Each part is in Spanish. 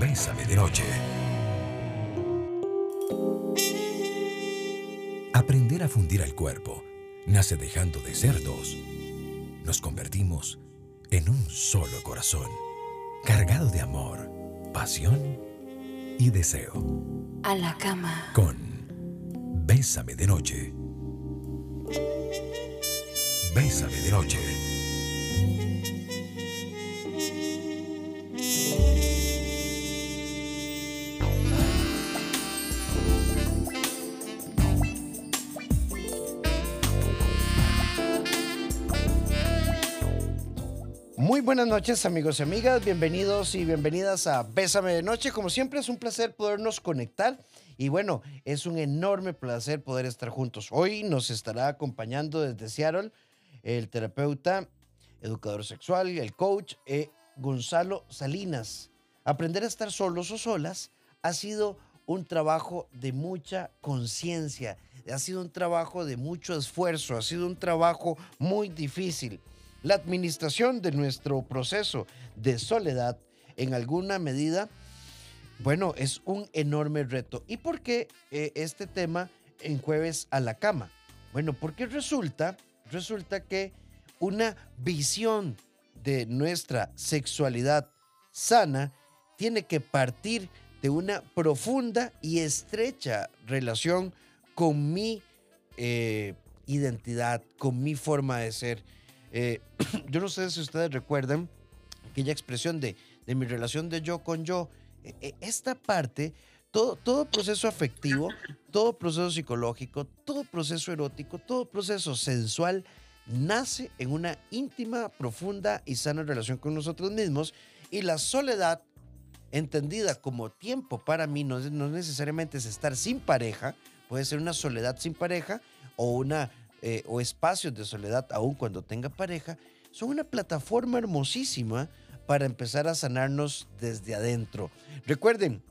Bésame de noche. Aprender a fundir al cuerpo nace dejando de ser dos. Nos convertimos en un solo corazón, cargado de amor, pasión y deseo. A la cama. Con Bésame de noche. Bésame de noche. Buenas noches amigos y amigas, bienvenidos y bienvenidas a Bésame de Noche. Como siempre es un placer podernos conectar y bueno, es un enorme placer poder estar juntos. Hoy nos estará acompañando desde Seattle el terapeuta, educador sexual, el coach eh, Gonzalo Salinas. Aprender a estar solos o solas ha sido un trabajo de mucha conciencia, ha sido un trabajo de mucho esfuerzo, ha sido un trabajo muy difícil. La administración de nuestro proceso de soledad en alguna medida, bueno, es un enorme reto. ¿Y por qué eh, este tema en jueves a la cama? Bueno, porque resulta, resulta que una visión de nuestra sexualidad sana tiene que partir de una profunda y estrecha relación con mi eh, identidad, con mi forma de ser eh, yo no sé si ustedes recuerdan aquella expresión de, de mi relación de yo con yo. E, e, esta parte, todo, todo proceso afectivo, todo proceso psicológico, todo proceso erótico, todo proceso sensual nace en una íntima, profunda y sana relación con nosotros mismos y la soledad entendida como tiempo para mí no, no necesariamente es estar sin pareja, puede ser una soledad sin pareja o una eh, o espacios de soledad, aun cuando tenga pareja, son una plataforma hermosísima para empezar a sanarnos desde adentro. Recuerden,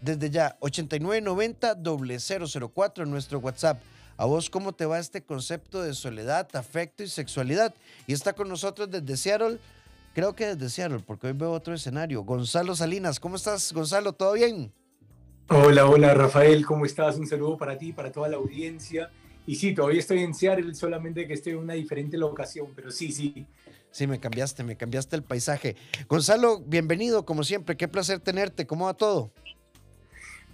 desde ya, 8990-004 en nuestro WhatsApp. A vos, ¿cómo te va este concepto de soledad, afecto y sexualidad? Y está con nosotros desde Seattle, creo que desde Seattle, porque hoy veo otro escenario. Gonzalo Salinas, ¿cómo estás, Gonzalo? ¿Todo bien? Hola, hola, Rafael, ¿cómo estás? Un saludo para ti, para toda la audiencia. Y sí, todavía estoy en Seattle, solamente que estoy en una diferente locación, pero sí, sí. Sí, me cambiaste, me cambiaste el paisaje. Gonzalo, bienvenido, como siempre, qué placer tenerte, ¿cómo va todo?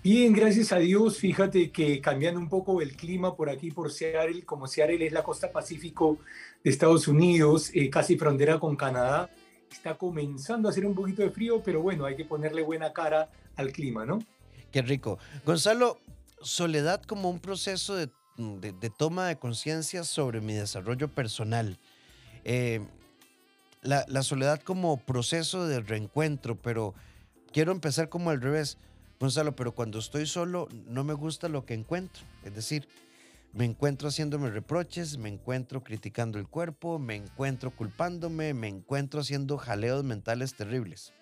Bien, gracias a Dios. Fíjate que cambiando un poco el clima por aquí, por Seattle, como Seattle es la costa pacífico de Estados Unidos, eh, casi frontera con Canadá, está comenzando a hacer un poquito de frío, pero bueno, hay que ponerle buena cara al clima, ¿no? Qué rico. Gonzalo, soledad como un proceso de Mm, de, toma de conciencia sobre mi desarrollo personal. Eh, la, soledad como proceso de reencuentro, pero quiero empezar como al revés, Gonzalo, pero cuando estoy solo no me gusta lo que encuentro. Es decir, me encuentro haciéndome reproches, me encuentro criticando el cuerpo, me encuentro culpándome, me encuentro haciendo jaleos mentales terribles.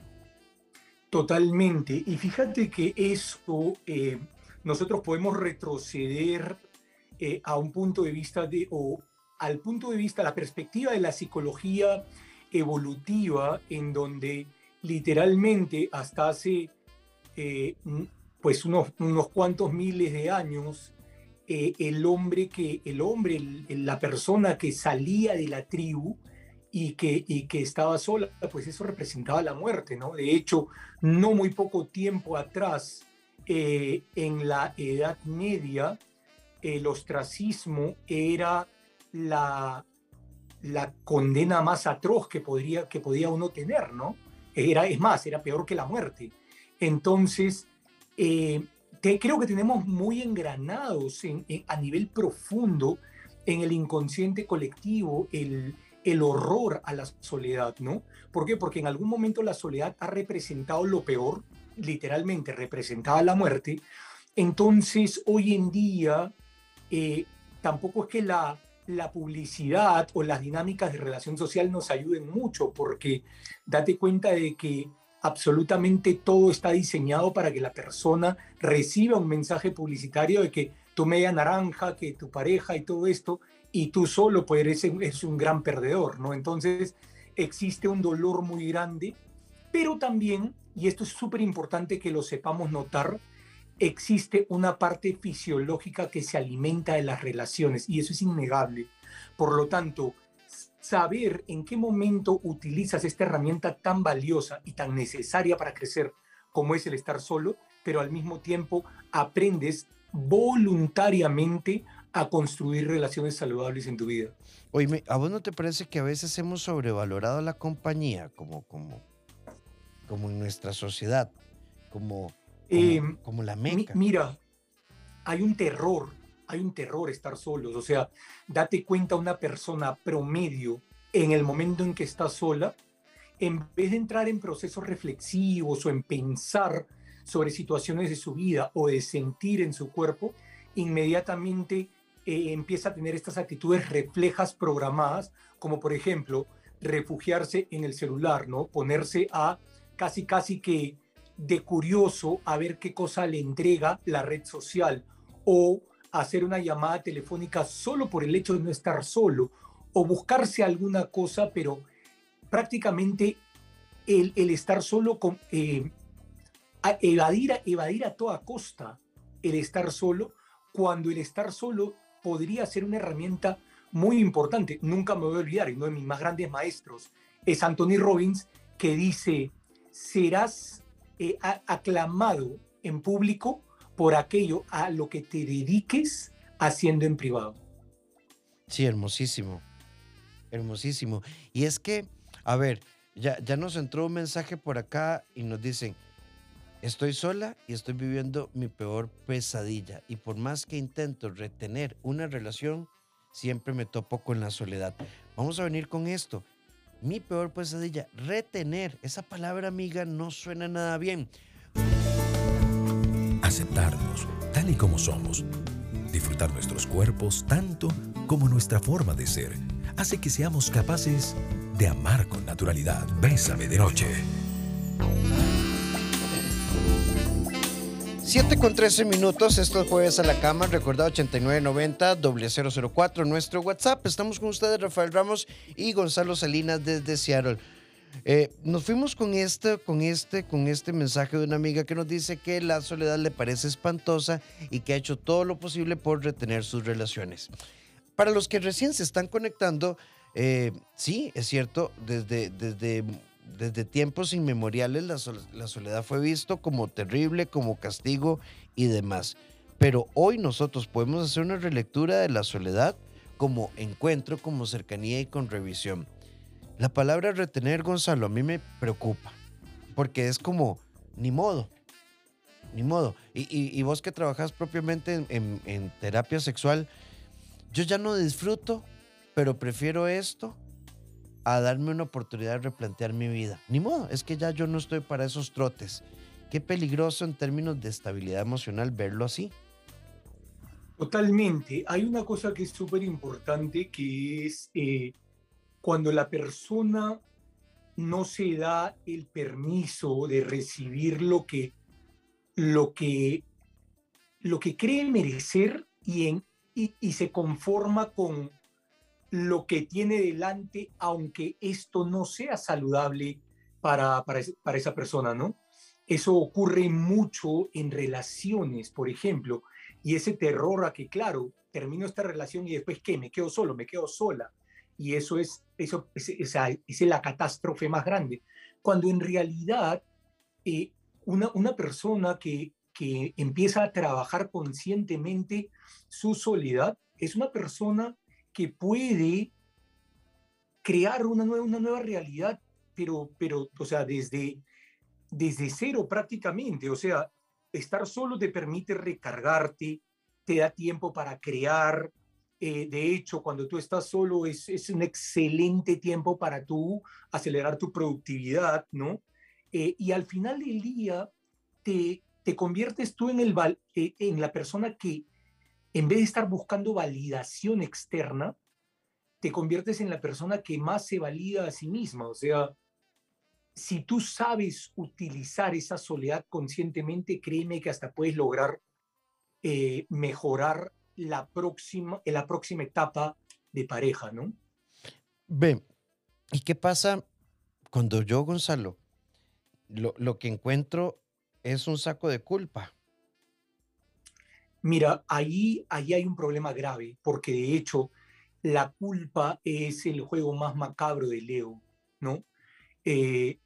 Totalmente. Y fíjate que eso eh, nosotros podemos retroceder eh, a un punto de vista de, o al punto de vista, la perspectiva de la psicología evolutiva, en donde literalmente hasta hace eh, pues unos, unos cuantos miles de años, eh, el hombre que, el hombre, la persona que salía de la tribu, y que, y que estaba sola, pues eso representaba la muerte, ¿no? De hecho, no muy poco tiempo atrás, en la Edad Media, el ostracismo era la, la condena más atroz que, podría, que podía uno tener, ¿no? Era, es más, era peor que la muerte. Entonces, eh, creo que tenemos muy engranados a nivel profundo en el inconsciente colectivo el, el horror a la soledad, ¿no? ¿Por qué? Porque en algún momento la soledad ha representado lo peor, literalmente representaba la muerte. Entonces, hoy en día, eh, tampoco es que la, publicidad o las dinámicas de relación social nos ayuden mucho, porque date cuenta de que absolutamente todo está diseñado para que la persona reciba un mensaje publicitario de que tu media naranja, que tu pareja y todo esto, y tú solo pues eres, es un gran perdedor, ¿no? Entonces existe un dolor muy grande, pero también y esto es súper importante que lo sepamos notar, existe una parte fisiológica que se alimenta de las relaciones y eso es innegable. Por lo tanto, saber en qué momento utilizas esta herramienta tan valiosa y tan necesaria para crecer como es el estar solo, pero al mismo tiempo aprendes voluntariamente a construir relaciones saludables en tu vida. Oye, ¿a vos no te parece que a veces hemos sobrevalorado la compañía como, como, como en nuestra sociedad? Como, como, em, la meca. mira, hay un terror, hay un terror estar solos. O sea, date cuenta una persona promedio en el momento en que está sola, en vez de entrar en procesos reflexivos o en pensar sobre situaciones de su vida o de sentir en su cuerpo, inmediatamente eh, empieza a tener estas actitudes reflejas programadas, como por ejemplo refugiarse en el celular, ¿no? Ponerse a casi casi que de curioso a ver qué cosa le entrega la red social o hacer una llamada telefónica solo por el hecho de no estar solo o buscarse alguna cosa, pero prácticamente el, estar solo, con, eh, evadir, evadir a toda costa el estar solo, cuando el estar solo podría ser una herramienta muy importante. Nunca me voy a olvidar, uno de mis más grandes maestros es Anthony Robbins, que dice, serás eh, aclamado en público por aquello a lo que te dediques haciendo en privado. Sí, hermosísimo. Hermosísimo. Y es que, a ver, ya, ya nos entró un mensaje por acá y nos dicen, estoy sola y estoy viviendo mi peor pesadilla. Y por más que intento retener una relación, siempre me topo con la soledad. Vamos a venir con esto. Mi peor pesadilla, retener. Esa palabra, amiga, no suena nada bien. Aceptarnos tal y como somos. Disfrutar nuestros cuerpos tanto como nuestra forma de ser. Hace que seamos capaces de amar con naturalidad. Bésame de noche. 7 con 13 minutos, esto es Jueves a la Cama, recordad 8990 004, nuestro WhatsApp. Estamos con ustedes, Rafael Ramos y Gonzalo Salinas desde Seattle. Eh, nos fuimos con este, con, este, con este mensaje de una amiga que nos dice que la soledad le parece espantosa y que ha hecho todo lo posible por retener sus relaciones. Para los que recién se están conectando, eh, sí, es cierto, desde, desde desde tiempos inmemoriales la, soledad fue visto como terrible, como castigo y demás. Pero hoy nosotros podemos hacer una relectura de la soledad como encuentro, como cercanía y con revisión. La palabra retener, Gonzalo, a mí me preocupa, porque es como, ni modo, ni modo. Y, vos que trabajas propiamente en terapia sexual, yo ya no disfruto, pero prefiero esto a darme una oportunidad de replantear mi vida. Ni modo, es que ya yo no estoy para esos trotes. Qué peligroso en términos de estabilidad emocional verlo así. Totalmente. Hay una cosa que es súper importante que es eh, cuando la persona no se da el permiso de recibir lo que, lo que, lo que cree merecer y, en, y se conforma con, lo que tiene delante, aunque esto no sea saludable para, para, esa persona, ¿no? Eso ocurre mucho en relaciones, por ejemplo, y ese terror a que, claro, termino esta relación y después, ¿qué? Me quedo solo, me quedo sola. Y eso es, eso es, la catástrofe más grande. Cuando en realidad eh, una, una persona que, que empieza a trabajar conscientemente su soledad es una persona que puede crear una nueva, una nueva realidad, pero, pero, o sea, desde, desde cero prácticamente. O sea, estar solo te permite recargarte, te da tiempo para crear. Eh, de hecho, cuando tú estás solo es, es, un excelente tiempo para tú acelerar tu productividad, ¿no? Eh, y al final del día te, te conviertes tú en, el, eh, en la persona que en vez de estar buscando validación externa, te conviertes en la persona que más se valida a sí misma. O sea, si tú sabes utilizar esa soledad conscientemente, créeme que hasta puedes lograr eh, mejorar la próxima, en la próxima etapa de pareja, ¿no? Ve, ¿y qué pasa cuando yo, Gonzalo, lo, lo que encuentro es un saco de culpa. Mira, ahí, ahí hay un problema grave, porque de hecho la culpa es el juego más macabro de Leo, ¿no? Eh,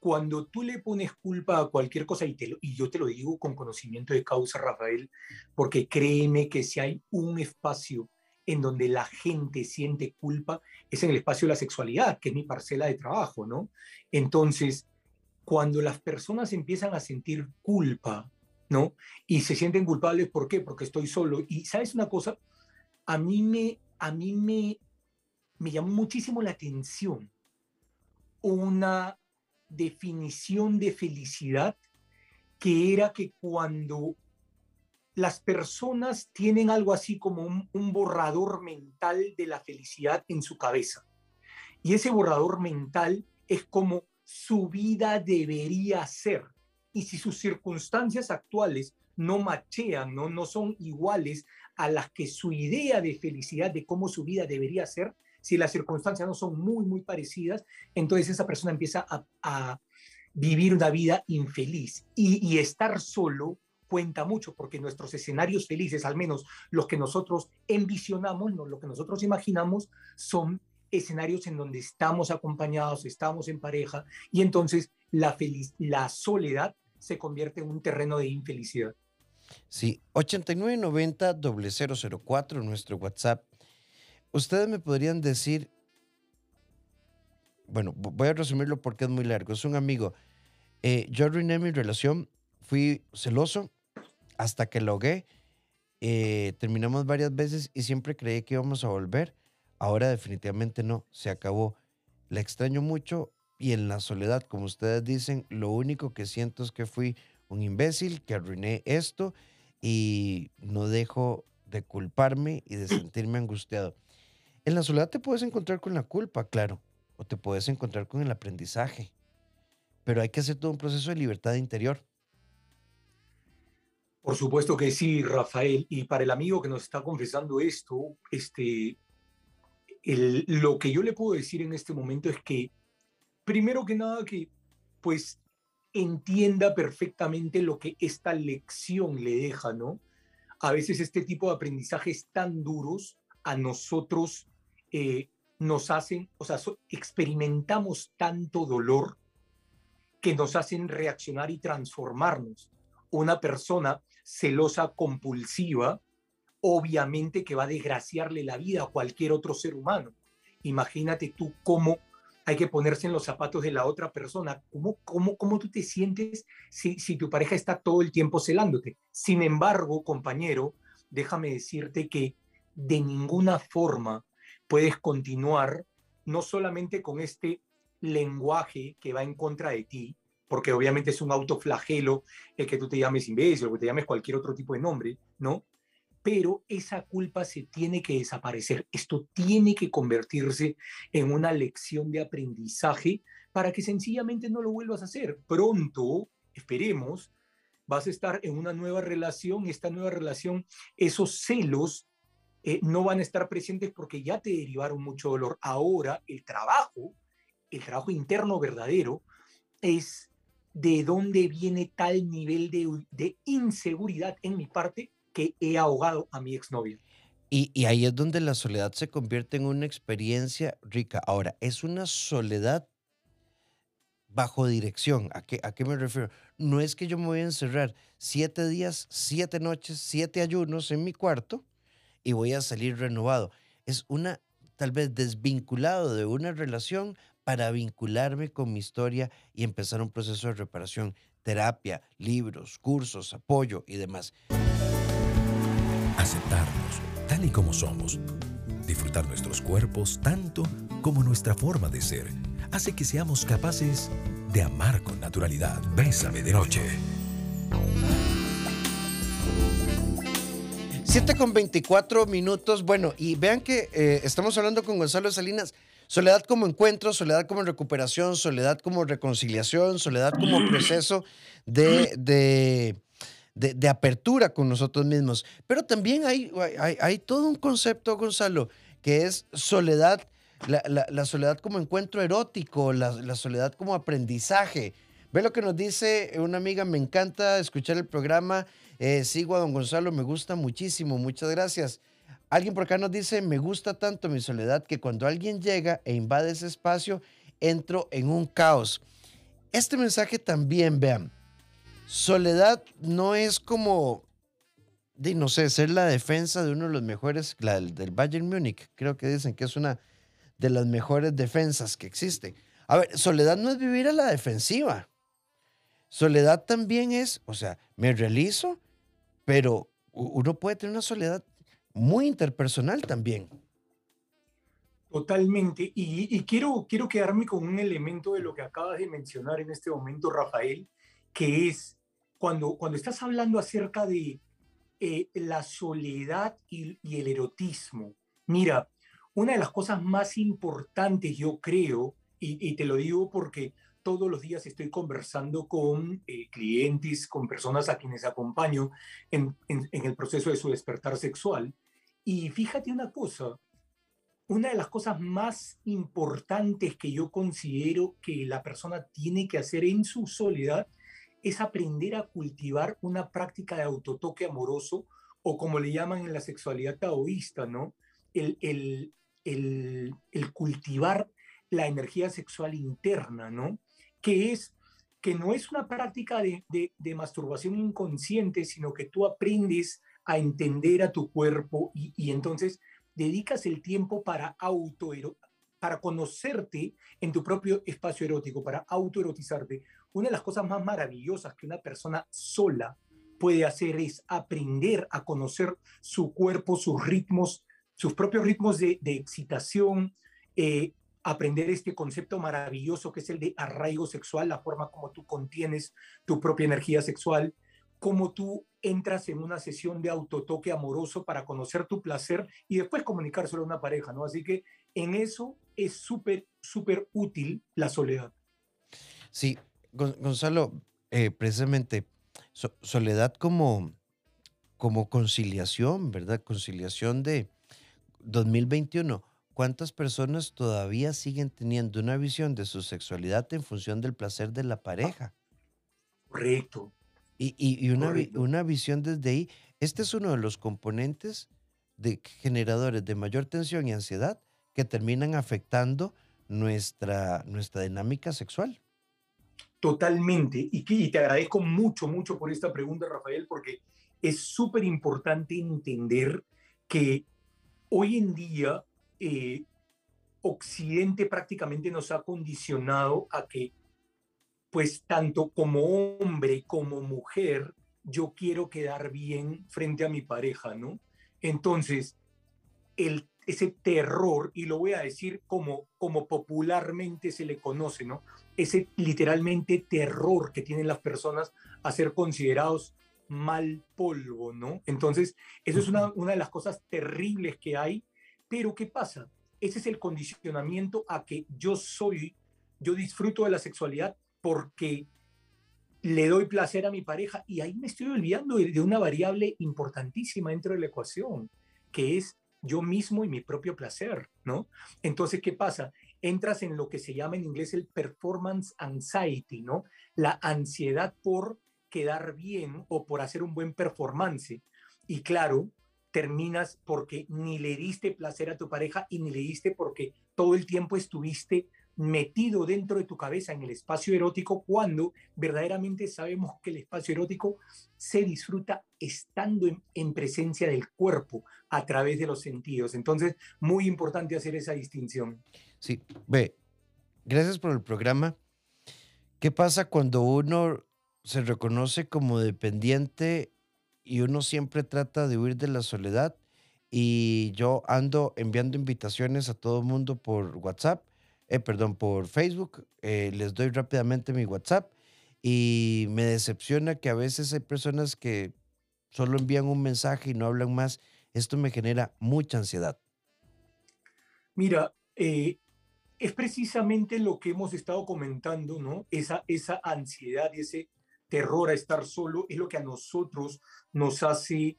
cuando tú le pones culpa a cualquier cosa, y, te y yo te lo digo con conocimiento de causa, Rafael, porque créeme que si hay un espacio en donde la gente siente culpa, es en el espacio de la sexualidad, que es mi parcela de trabajo, ¿no? Entonces, cuando las personas empiezan a sentir culpa ¿no? Y se sienten culpables, ¿por qué? Porque estoy solo. Y sabes una cosa, a mí me, a mí me, me llamó muchísimo la atención una definición de felicidad que era que cuando las personas tienen algo así como un, un, borrador mental de la felicidad en su cabeza. Y ese borrador mental es como su vida debería ser y si sus circunstancias actuales no machean, ¿no? no son iguales a las que su idea de felicidad, de cómo su vida debería ser, si las circunstancias no son muy, muy parecidas, entonces esa persona empieza a, vivir una vida infeliz. Y, estar solo cuenta mucho, porque nuestros escenarios felices, al menos los que nosotros envisionamos, lo que nosotros imaginamos, son escenarios en donde estamos acompañados, estamos en pareja, y entonces la, la soledad se convierte en un terreno de infelicidad. Sí, 8990-004, nuestro WhatsApp. Ustedes me podrían decir, bueno, voy a resumirlo porque es muy largo. Es un amigo. Eh, yo arruiné mi relación, fui celoso hasta que lo Eh, terminamos varias veces y siempre creí que íbamos a volver. Ahora definitivamente no, se acabó. La extraño mucho y en la soledad, como ustedes dicen, lo único que siento es que fui un imbécil, que arruiné esto y no dejo de culparme y de sentirme angustiado. En la soledad te puedes encontrar con la culpa, claro, o te puedes encontrar con el aprendizaje, pero hay que hacer todo un proceso de libertad interior. Por supuesto que sí, Rafael. Y para el amigo que nos está confesando esto, este, lo que yo le puedo decir en este momento es que primero que nada que pues entienda perfectamente lo que esta lección le deja, ¿no? A veces este tipo de aprendizajes tan duros a nosotros eh, nos hacen, o sea, experimentamos tanto dolor que nos hacen reaccionar y transformarnos. Una persona celosa compulsiva, obviamente que va a desgraciarle la vida a cualquier otro ser humano. Imagínate tú cómo hay que ponerse en los zapatos de la otra persona. ¿Cómo, cómo, cómo tú te sientes si, si tu pareja está todo el tiempo celándote? Sin embargo, compañero, déjame decirte que de ninguna forma puedes continuar no solamente con este lenguaje que va en contra de ti, porque obviamente es un autoflagelo el que tú te llames imbécil o que te llames cualquier otro tipo de nombre, ¿no? Pero esa culpa se tiene que desaparecer. Esto tiene que convertirse en una lección de aprendizaje para que sencillamente no lo vuelvas a hacer. Pronto, esperemos, vas a estar en una nueva relación, esta nueva relación, esos celos eh, no van a estar presentes porque ya te derivaron mucho dolor. Ahora el trabajo, el trabajo interno verdadero, es de dónde viene tal nivel de inseguridad en mi parte que he ahogado a mi exnovio. Y, y ahí es donde la soledad se convierte en una experiencia rica. Ahora, es una soledad bajo dirección. ¿A qué, ¿A qué me refiero? No es que yo me voy a encerrar siete días, siete noches, siete ayunos en mi cuarto y voy a salir renovado. Es una, tal vez desvinculado de una relación para vincularme con mi historia y empezar un proceso de reparación, terapia, libros, cursos, apoyo y demás aceptarnos tal y como somos, disfrutar nuestros cuerpos tanto como nuestra forma de ser, hace que seamos capaces de amar con naturalidad. Bésame de noche. 7 con 24 minutos. Bueno, y vean que eh, estamos hablando con Gonzalo Salinas. Soledad como encuentro, soledad como recuperación, soledad como reconciliación, soledad como proceso de de, apertura con nosotros mismos. Pero también hay, hay, todo un concepto, Gonzalo, que es soledad, la, soledad como encuentro erótico, la, soledad como aprendizaje. Ve lo que nos dice una amiga, me encanta escuchar el programa, eh, sigo a don Gonzalo, me gusta muchísimo, muchas gracias. Alguien por acá nos dice, me gusta tanto mi soledad que cuando alguien llega e invade ese espacio, entro en un caos. Este mensaje también, vean, soledad no es como, de, no sé, ser la defensa de uno de los mejores, del, Bayern Múnich, creo que dicen que es una de las mejores defensas que existe. A ver, soledad no es vivir a la defensiva. Soledad también es, o sea, me realizo, pero uno puede tener una soledad muy interpersonal también. Totalmente. Y, quiero, quiero quedarme con un elemento de lo que acabas de mencionar en este momento, Rafael, que es cuando, cuando estás hablando acerca de eh, la soledad y, y, el erotismo. Mira, una de las cosas más importantes, yo creo, y, te lo digo porque todos los días estoy conversando con eh, clientes, con personas a quienes acompaño en, en, en el proceso de su despertar sexual. Y fíjate una cosa, una de las cosas más importantes que yo considero que la persona tiene que hacer en su soledad es aprender a cultivar una práctica de autotoque amoroso o como le llaman en la sexualidad taoísta, ¿no? El, el, el, cultivar la energía sexual interna, ¿no? Que es que no es una práctica de, de, de masturbación inconsciente, sino que tú aprendes a entender a tu cuerpo y, y entonces dedicas el tiempo para auto para conocerte en tu propio espacio erótico, para autoerotizarte, una de las cosas más maravillosas que una persona sola puede hacer es aprender a conocer su cuerpo, sus ritmos, sus propios ritmos de, excitación, eh, aprender este concepto maravilloso que es el de arraigo sexual, la forma como tú contienes tu propia energía sexual, cómo tú entras en una sesión de autotoque amoroso para conocer tu placer y después comunicárselo a una pareja, ¿no? Así que en eso es súper, súper útil la soledad. Sí, Gonzalo, eh, precisamente, soledad como, como conciliación, ¿verdad? Conciliación de 2021. ¿Cuántas personas todavía siguen teniendo una visión de su sexualidad en función del placer de la pareja? Correcto, y, una, una, visión desde ahí. Este es uno de los componentes de generadores de mayor tensión y ansiedad que terminan afectando nuestra, nuestra dinámica sexual. Totalmente. Y, te agradezco mucho, mucho por esta pregunta, Rafael, porque es súper importante entender que hoy en día eh, Occidente prácticamente nos ha condicionado a que pues tanto como hombre como mujer, yo quiero quedar bien frente a mi pareja, ¿no? Entonces, el, ese terror, y lo voy a decir como, como popularmente se le conoce, ¿no? Ese literalmente terror que tienen las personas a ser considerados mal polvo, ¿no? Entonces, eso es una, una de las cosas terribles que hay, pero ¿qué pasa? Ese es el condicionamiento a que yo soy, yo disfruto de la sexualidad porque le doy placer a mi pareja y ahí me estoy olvidando de, una variable importantísima dentro de la ecuación, que es yo mismo y mi propio placer, ¿no? Entonces, ¿qué pasa? Entras en lo que se llama en inglés el performance anxiety, ¿no? La ansiedad por quedar bien o por hacer un buen performance. Y claro, terminas porque ni le diste placer a tu pareja y ni le diste porque todo el tiempo estuviste metido dentro de tu cabeza en el espacio erótico cuando verdaderamente sabemos que el espacio erótico se disfruta estando en, presencia del cuerpo a través de los sentidos. Entonces, muy importante hacer esa distinción. Sí, ve, gracias por el programa. ¿Qué pasa cuando uno se reconoce como dependiente y uno siempre trata de huir de la soledad? Y yo ando enviando invitaciones a todo el mundo por WhatsApp eh, perdón, por Facebook. Eh, les doy rápidamente mi WhatsApp y me decepciona que a veces hay personas que solo envían un mensaje y no hablan más. Esto me genera mucha ansiedad. Mira, eh, es precisamente lo que hemos estado comentando, ¿no? Esa, esa ansiedad y ese terror a estar solo es lo que a nosotros nos hace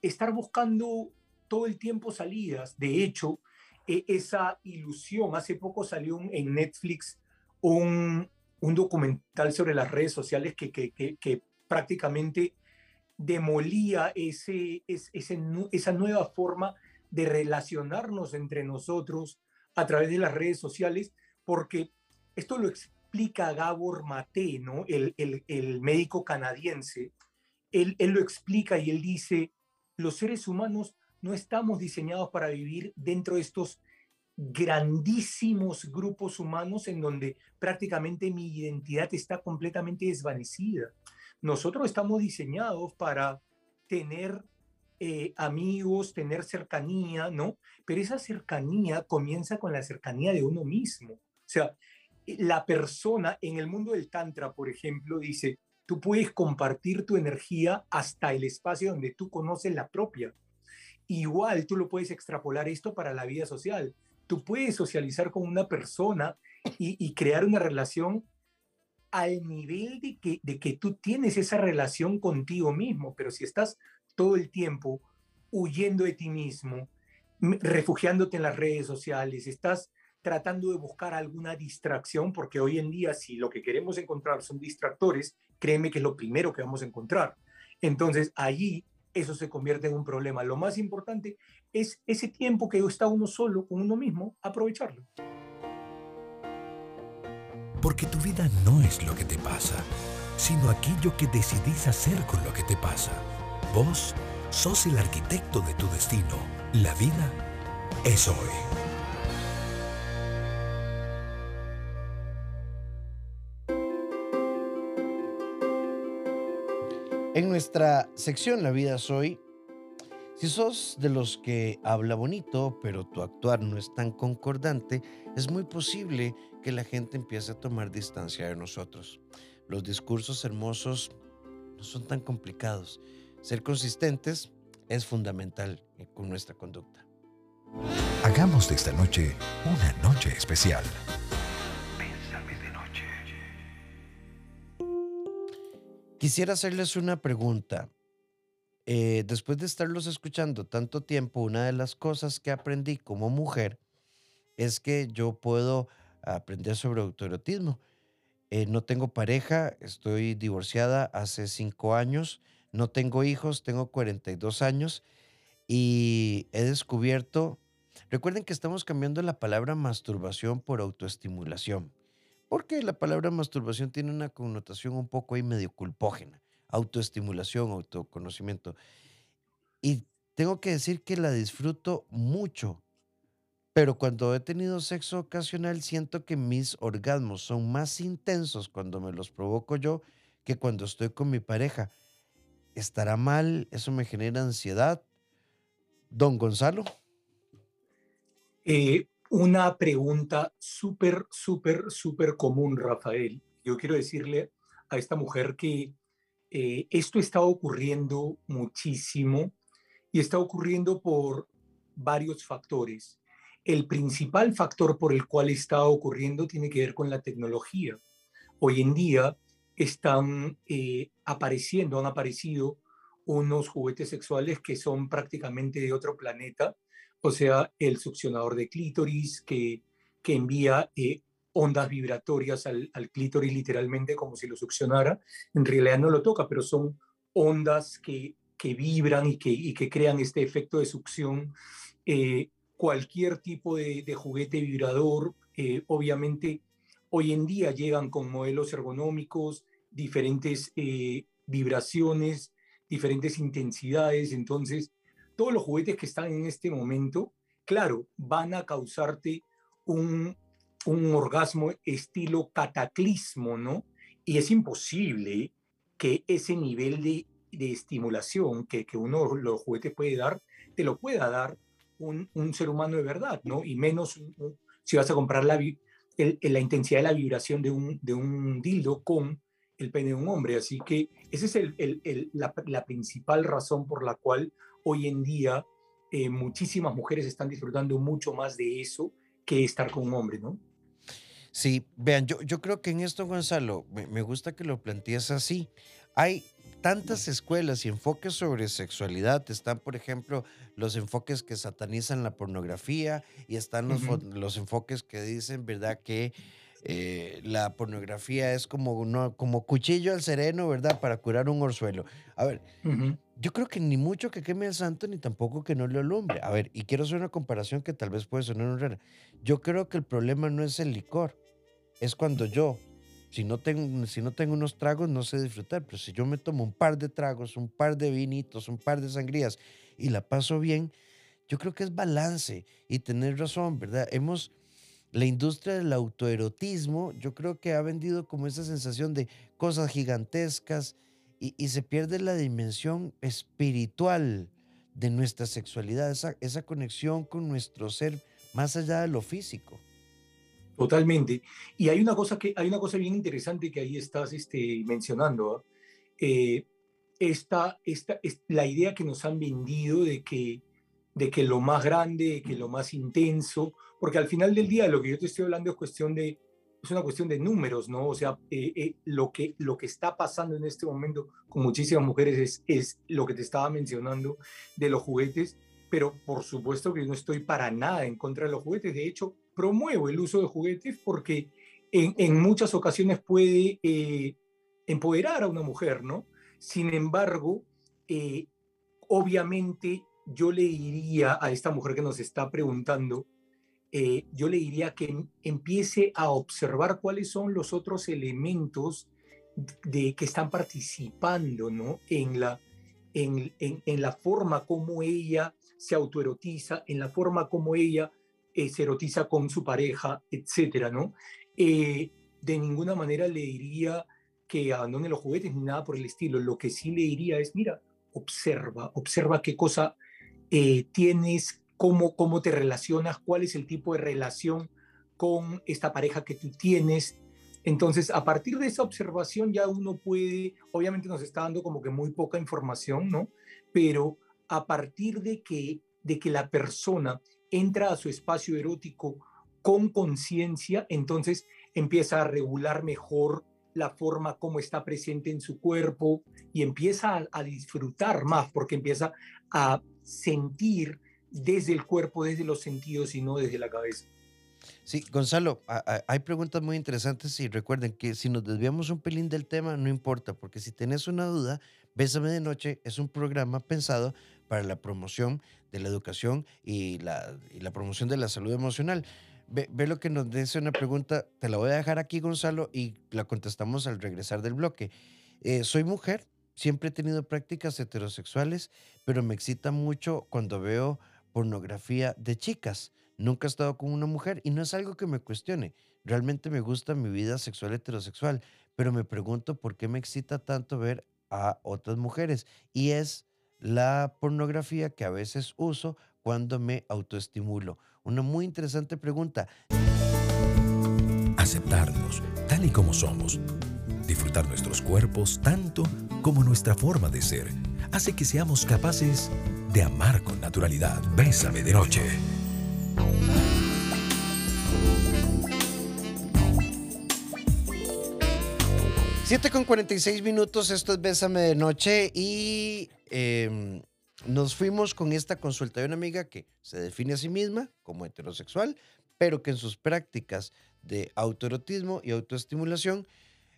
estar buscando todo el tiempo salidas. De hecho, e, esa ilusión. Hace poco salió en Netflix un, un documental sobre las redes sociales que, que, que, prácticamente demolía ese, ese, esa nueva forma de relacionarnos entre nosotros a través de las redes sociales, porque esto lo explica Gabor Mate, ¿no? el, el, el médico canadiense. Él, él lo explica y él dice, los seres humanos no estamos diseñados para vivir dentro de estos grandísimos grupos humanos en donde prácticamente mi identidad está completamente desvanecida. Nosotros estamos diseñados para tener eh, amigos, tener cercanía, ¿no? Pero esa cercanía comienza con la cercanía de uno mismo. O sea, la persona en el mundo del Tantra, por ejemplo, dice, tú puedes compartir tu energía hasta el espacio donde tú conoces la propia. Igual tú lo puedes extrapolar esto para la vida social tú puedes socializar con una persona y, crear una relación al nivel de que, de que tú tienes esa relación contigo mismo, pero si estás todo el tiempo huyendo de ti mismo, refugiándote en las redes sociales, estás tratando de buscar alguna distracción, porque hoy en día si lo que queremos encontrar son distractores, créeme que es lo primero que vamos a encontrar. Entonces allí eso se convierte en un problema. Lo más importante es ese tiempo que está uno solo con uno mismo, aprovecharlo. Porque tu vida no es lo que te pasa, sino aquello que decidís hacer con lo que te pasa. Vos sos el arquitecto de tu destino. La vida es hoy. En nuestra sección La vida es hoy, si sos de los que habla bonito, pero tu actuar no es tan concordante, es muy posible que la gente empiece a tomar distancia de nosotros. Los discursos hermosos no son tan complicados. Ser consistentes es fundamental con nuestra conducta. Hagamos de esta noche una noche especial. Quisiera hacerles una pregunta. Eh, después de estarlos escuchando tanto tiempo, una de las cosas que aprendí como mujer es que yo puedo aprender sobre autoerotismo. Eh, no tengo pareja, estoy divorciada hace cinco años, no tengo hijos, tengo 42 años y he descubierto, recuerden que estamos cambiando la palabra masturbación por autoestimulación, porque la palabra masturbación tiene una connotación un poco ahí medio culpógena autoestimulación, autoconocimiento. Y tengo que decir que la disfruto mucho, pero cuando he tenido sexo ocasional siento que mis orgasmos son más intensos cuando me los provoco yo que cuando estoy con mi pareja. ¿Estará mal? ¿Eso me genera ansiedad? Don Gonzalo. Eh, una pregunta súper, súper, súper común, Rafael. Yo quiero decirle a esta mujer que eh, esto está ocurriendo muchísimo y está ocurriendo por varios factores. El principal factor por el cual está ocurriendo tiene que ver con la tecnología. Hoy en día están eh, apareciendo, han aparecido unos juguetes sexuales que son prácticamente de otro planeta, o sea, el succionador de clítoris que, que envía eh, ondas vibratorias al, clítoris literalmente como si lo succionara. En realidad no lo toca, pero son ondas que, que vibran y que, que crean este efecto de succión. Eh, cualquier tipo de, juguete vibrador, eh, obviamente hoy en día llegan con modelos ergonómicos, diferentes vibraciones, diferentes intensidades. Entonces, todos los juguetes que están en este momento, claro, van a causarte un, un orgasmo estilo cataclismo, ¿no? Y es imposible que ese nivel de, estimulación que, que, uno los juguetes puede dar, te lo pueda dar un, ser humano de verdad, ¿no? Y menos si vas a comprar la, la intensidad de la vibración de un, de un dildo con el pene de un hombre. Así que esa es el, la, principal razón por la cual hoy en día eh, muchísimas mujeres están disfrutando mucho más de eso que estar con un hombre, ¿no? Sí, vean, yo, yo creo que en esto, Gonzalo, me, gusta que lo plantees así. Hay tantas escuelas y enfoques sobre sexualidad. Están, por ejemplo, los enfoques que satanizan la pornografía y están los, los enfoques que dicen, ¿verdad?, que eh, la pornografía es como, no, como cuchillo al sereno, ¿verdad? Para curar un orzuelo. A ver, yo creo que ni mucho que queme el santo, ni tampoco que no le alumbre. A ver, y quiero hacer una comparación que tal vez puede sonar rara. Yo creo que el problema no es el licor, es cuando yo, si no, tengo, si no tengo unos tragos, no sé disfrutar, pero si yo me tomo un par de tragos, un par de vinitos, un par de sangrías y la paso bien, yo creo que es balance y tener razón, ¿verdad? Hemos la industria del autoerotismo, yo creo que ha vendido como esa sensación de cosas gigantescas y, se pierde la dimensión espiritual de nuestra sexualidad, esa, conexión con nuestro ser más allá de lo físico. Totalmente. Y hay una cosa que hay una cosa bien interesante que ahí estás este, mencionando. ¿ah? Eh, esta, esta, es la idea que nos han vendido de que, de que lo más grande, que lo más intenso, porque al final del día lo que yo te estoy hablando es cuestión de es una cuestión de números, ¿no? O sea, eh, eh, lo, que, lo que está pasando en este momento con muchísimas mujeres es, es lo que te estaba mencionando de los juguetes, pero por supuesto que no estoy para nada en contra de los juguetes. De hecho, promuevo el uso de juguetes porque en, en muchas ocasiones puede eh, empoderar a una mujer, ¿no? Sin embargo, obviamente yo le diría a esta mujer que nos está preguntando, eh, yo le diría que empiece a observar cuáles son los otros elementos de que están participando ¿no? en, la, en, en, la forma como ella se autoerotiza, en la forma como ella eh, se erotiza con su pareja, etcétera, ¿no? Eh, de ninguna manera le diría que abandone los juguetes ni nada por el estilo. Lo que sí le diría es, mira, observa, observa qué cosa tienes cómo, cómo te relacionas, cuál es el tipo de relación con esta pareja que tú tienes. Entonces, a partir de esa observación ya uno puede, obviamente nos está dando como que muy poca información, ¿no? Pero a partir de que, de que la persona entra a su espacio erótico con conciencia, entonces empieza a regular mejor la forma como está presente en su cuerpo y empieza a disfrutar más porque empieza a sentir desde el cuerpo, desde los sentidos y no desde la cabeza. Sí, Gonzalo, hay preguntas muy interesantes y recuerden que si nos desviamos un pelín del tema, no importa, porque si tenés una duda, Bésame de Noche es un programa pensado para la promoción de la educación y la, promoción de la salud emocional. Ve, lo que nos dice una pregunta, te la voy a dejar aquí, Gonzalo, y la contestamos al regresar del bloque. Eh, soy mujer, siempre he tenido prácticas heterosexuales, pero me excita mucho cuando veo pornografía de chicas. Nunca he estado con una mujer y no es algo que me cuestione. Realmente me gusta mi vida sexual heterosexual, pero me pregunto por qué me excita tanto ver a otras mujeres. Y es la pornografía que a veces uso cuando me autoestimulo. Una muy interesante pregunta. Aceptarnos tal y como somos. Disfrutar nuestros cuerpos tanto como nuestra forma de ser hace que seamos capaces de amar con naturalidad. Bésame de noche. 7 con 46 minutos, esto es Bésame de Noche y em, nos fuimos con esta consulta de una amiga que se define a sí misma como heterosexual, pero que en sus prácticas de autoerotismo y autoestimulación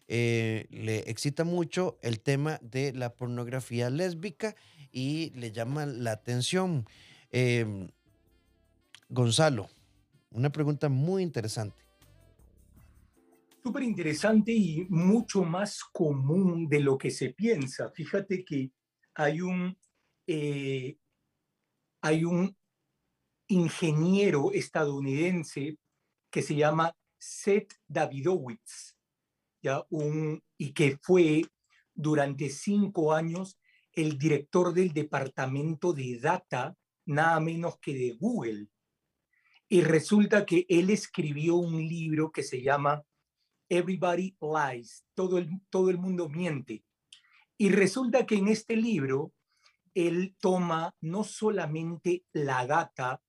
eh, le excita mucho el tema de la pornografía lésbica y le llama la atención. Em, Gonzalo, una pregunta muy interesante. Súper interesante y mucho más común de lo que se piensa. Fíjate que hay un, eh, hay un ingeniero estadounidense que se llama Seth Davidowitz, y que fue durante cinco años el director del departamento de data, nada menos que de Google. Y resulta que él escribió un libro que se llama Everybody Lies, todo el, todo el mundo miente. Y resulta que en este libro él toma no solamente la data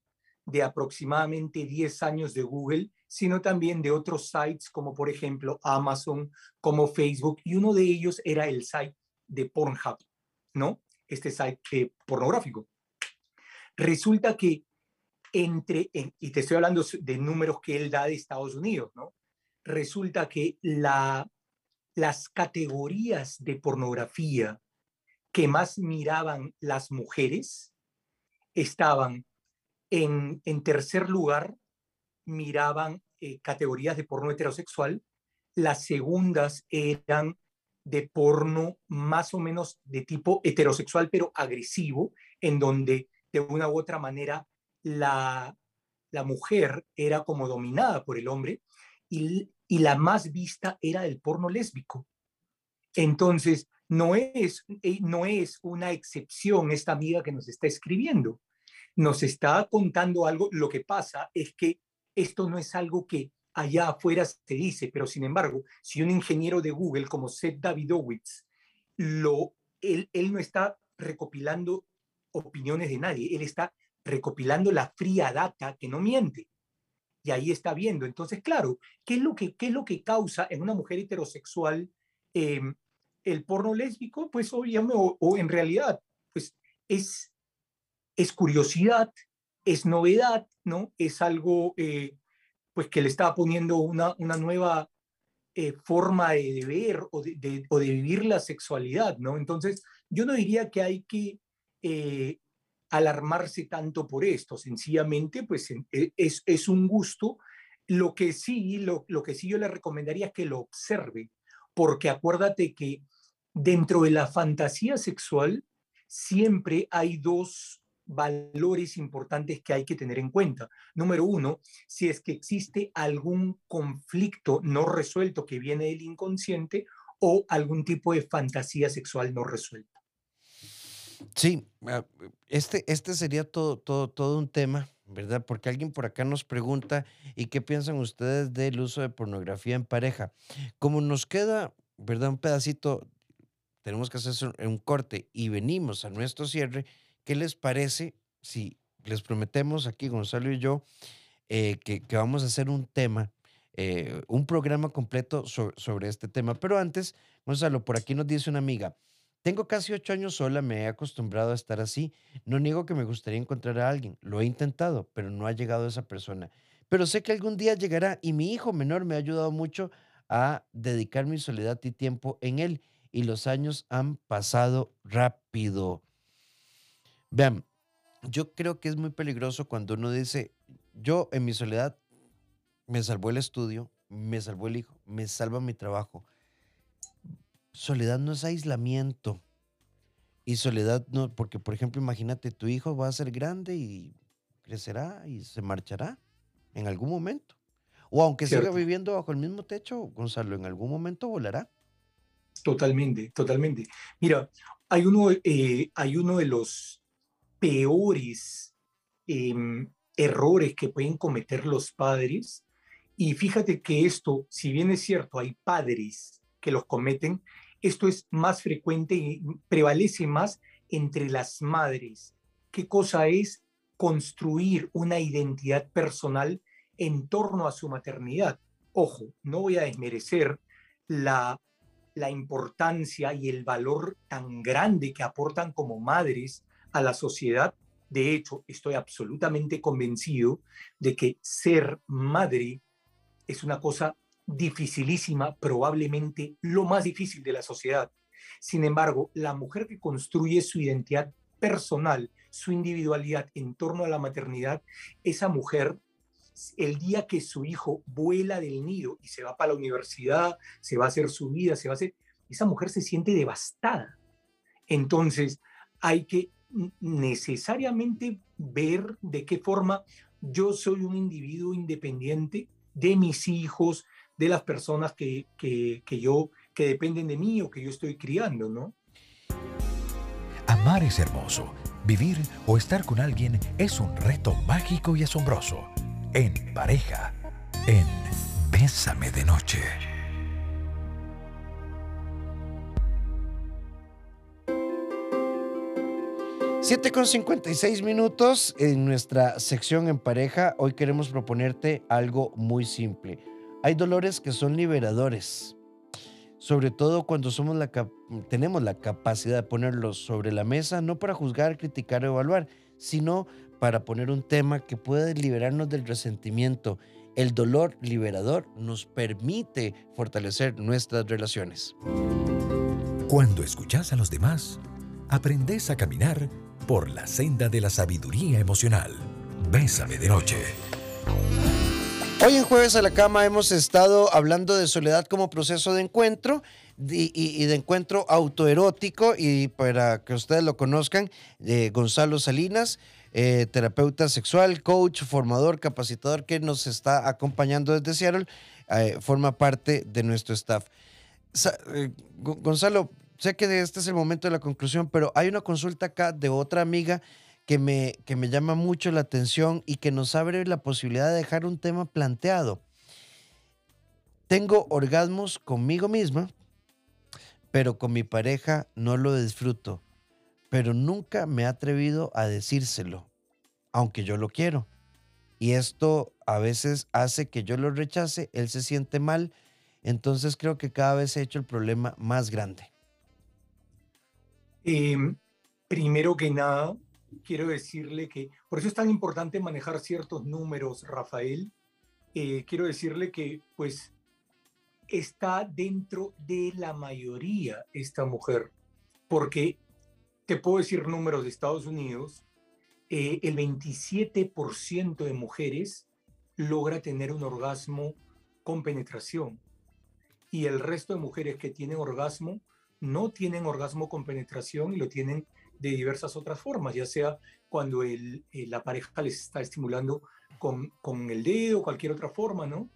de aproximadamente 10 años de Google, sino también de otros sites como por ejemplo Amazon, como Facebook, y uno de ellos era el site de Pornhub. ¿no? Este site pornográfico. Resulta que entre, y te estoy hablando de números que él da de Estados Unidos, ¿no? resulta que la, las categorías de pornografía que más miraban las mujeres estaban en, en tercer lugar, miraban eh, categorías de porno heterosexual, las segundas eran de porno más o menos de tipo heterosexual, pero agresivo, en donde de una u otra manera la, la mujer era como dominada por el hombre y, y la más vista era el porno lésbico. Entonces, no es, eh, no es una excepción esta amiga que nos está escribiendo. Nos está contando algo. Lo que pasa es que esto no es algo que allá afuera se dice, pero sin embargo, si un ingeniero de Google como Seth Davidowitz, lo, él, no está recopilando opiniones de nadie, él está recopilando la fría data que no miente. Y ahí está viendo. Entonces, claro, ¿qué es lo que, qué es lo que causa en una mujer heterosexual em, el porno lésbico? Pues obviamente, o, en realidad, pues es, es curiosidad, es novedad, ¿no? Es algo eh, pues que le está poniendo una, una nueva eh, forma de, ver o de, vivir la sexualidad, ¿no? Entonces, yo no diría que hay que eh, alarmarse tanto por esto, sencillamente pues e, es, es un gusto. Lo que sí, lo, lo que sí yo le recomendaría es que lo observe, porque acuérdate que dentro de la fantasía sexual siempre hay dos valores importantes que hay que tener en cuenta. Número uno, si es que existe algún conflicto no resuelto que viene del inconsciente o algún tipo de fantasía sexual no resuelta. Sí, ah, este, este sería todo, todo, todo un tema, ¿verdad? Porque alguien por acá nos pregunta, ¿y qué piensan ustedes del uso de pornografía en pareja? Como nos queda, ¿verdad? Un pedacito, tenemos que hacer un corte y venimos a nuestro cierre, ¿qué les parece si les prometemos aquí, Gonzalo y yo, eh, que, vamos a hacer un tema, eh, un programa completo sobre este tema? Pero antes, Gonzalo, por aquí nos dice una amiga, tengo casi ocho años sola, me he acostumbrado a estar así. No niego que me gustaría encontrar a alguien. Lo he intentado, pero no ha llegado esa persona. Pero sé que algún día llegará y mi hijo menor me ha ayudado mucho a dedicar mi soledad y tiempo en él. Y los años han pasado rápido. Vean, yo creo que es muy peligroso cuando uno dice, yo en mi soledad me salvó el estudio, me salvó el hijo, me salva mi trabajo soledad no es aislamiento. Y soledad no, porque por ejemplo, imagínate, tu hijo va a ser grande y crecerá y se marchará en algún momento. O aunque siga viviendo bajo el mismo techo, Gonzalo, en algún momento volará. Totalmente, totalmente. Mira, hay uno, eh, hay uno de los peores em, errores que pueden cometer los padres. Y fíjate que esto, si bien es cierto, hay padres que los cometen, esto es más frecuente y prevalece más entre las madres. ¿Qué cosa es construir una identidad personal en torno a su maternidad? Ojo, no voy a desmerecer la, la importancia y el valor tan grande que aportan como madres a la sociedad. De hecho, estoy absolutamente convencido de que ser madre es una cosa dificilísima, probablemente lo más difícil de la sociedad. Sin embargo, la mujer que construye su identidad personal, su individualidad en torno a la maternidad, esa mujer, el día que su hijo vuela del nido y se va para la universidad, se va a hacer su vida, se va a hacer, esa mujer se siente devastada. Entonces, hay que necesariamente ver de qué forma yo soy un individuo independiente de mis hijos, de las personas que, que, que yo, que dependen de mí o que yo estoy criando, ¿no? Amar es hermoso. Vivir o estar con alguien es un reto mágico y asombroso. En pareja, en Bésame de Noche. Siete con 56 minutos en nuestra sección en pareja. Hoy queremos proponerte algo muy simple hay dolores que son liberadores, sobre todo cuando somos la tenemos la capacidad de ponerlos sobre la mesa, no para juzgar, criticar o evaluar, sino para poner un tema que puede liberarnos del resentimiento el dolor liberador nos permite fortalecer nuestras relaciones. Cuando escuchas a los demás, aprendes a caminar por la senda de la sabiduría emocional. Bésame de noche. Hoy en Jueves a la Cama hemos estado hablando de soledad como proceso de encuentro y, de encuentro autoerótico y para que ustedes lo conozcan, Gonzalo Salinas, eh, terapeuta sexual, coach, formador, capacitador que nos está acompañando desde Seattle, eh, forma parte de nuestro staff. Eh, Gonzalo, sé que este es el momento de la conclusión, pero hay una consulta acá de otra amiga que me, que me llama mucho la atención y que nos abre la posibilidad de dejar un tema planteado. Tengo orgasmos conmigo misma, pero con mi pareja no lo disfruto, pero nunca me he atrevido a decírselo, aunque yo lo quiero. Y esto a veces hace que yo lo rechace, él se siente mal, entonces creo que cada vez he hecho el problema más grande. Em, primero que nada, quiero decirle que, por eso es tan importante manejar ciertos números, Rafael. Eh, quiero decirle que, pues, está dentro de la mayoría esta mujer, porque te puedo decir números de Estados Unidos, eh, el 27% de mujeres logra tener un orgasmo con penetración y el resto de mujeres que tienen orgasmo no tienen orgasmo con penetración y lo tienen de diversas otras formas, ya sea cuando el, eh, la pareja les está estimulando con, con, el dedo o cualquier otra forma, ¿no?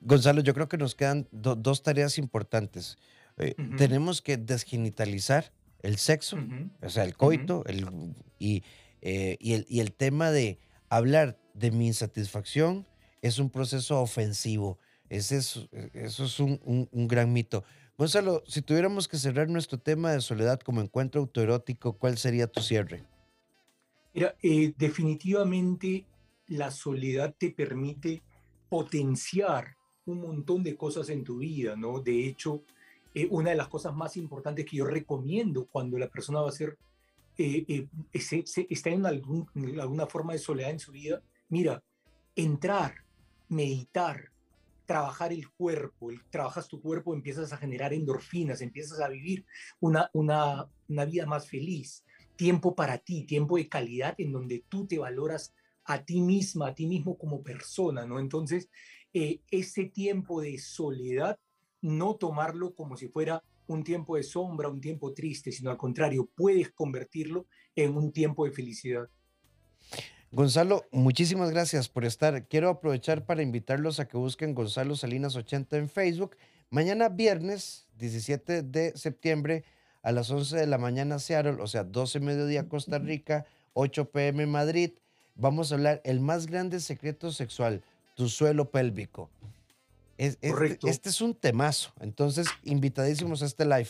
Gonzalo, yo creo que nos quedan dos tareas importantes. Eh, tenemos que desgenitalizar el sexo, o sea, el coito, el, y, eh, y, el, y el tema de hablar de mi insatisfacción es un proceso ofensivo. Ese es, eso es un, un, un gran mito. Gonzalo, si tuviéramos que cerrar nuestro tema de soledad como encuentro autoerótico, ¿cuál sería tu cierre? Mira, eh, definitivamente la soledad te permite potenciar un montón de cosas en tu vida, ¿no? De hecho, eh, una de las cosas más importantes que yo recomiendo cuando la persona va a ser, eh, está en, algún, en alguna forma de soledad en su vida, mira, entrar, meditar, trabajar el cuerpo, trabajas tu cuerpo, empiezas a generar endorfinas, empiezas a vivir una, una, una vida más feliz, tiempo para ti, tiempo de calidad en donde tú te valoras a ti misma, a ti mismo como persona, ¿no? Entonces, eh, ese tiempo de soledad, no tomarlo como si fuera un tiempo de sombra, un tiempo triste, sino al contrario, puedes convertirlo en un tiempo de felicidad. Gonzalo, muchísimas gracias por estar. Quiero aprovechar para invitarlos a que busquen Gonzalo Salinas 80 en Facebook. Mañana viernes 17 de septiembre a las 11 de la mañana Seattle, o sea, 12 mediodía Costa Rica, 8 pm Madrid. Vamos a hablar el más grande secreto sexual, tu suelo pélvico. Correcto. este es un temazo. Entonces, invitadísimos a este live.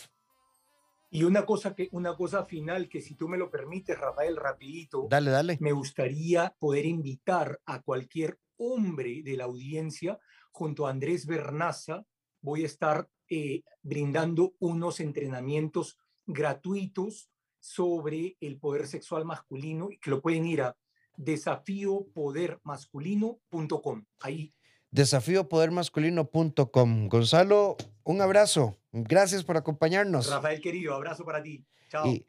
Y una cosa, que, una cosa final que si tú me lo permites, Rafael, rapidito, dale, dale. me gustaría poder invitar a cualquier hombre de la audiencia junto a Andrés Bernaza. Voy a estar eh, brindando unos entrenamientos gratuitos sobre el poder sexual masculino y que lo pueden ir a desafíopodermasculino.com. Ahí desafíopodermasculino.com. Gonzalo, un abrazo. Gracias por acompañarnos. Rafael querido, abrazo para ti. Chao. Y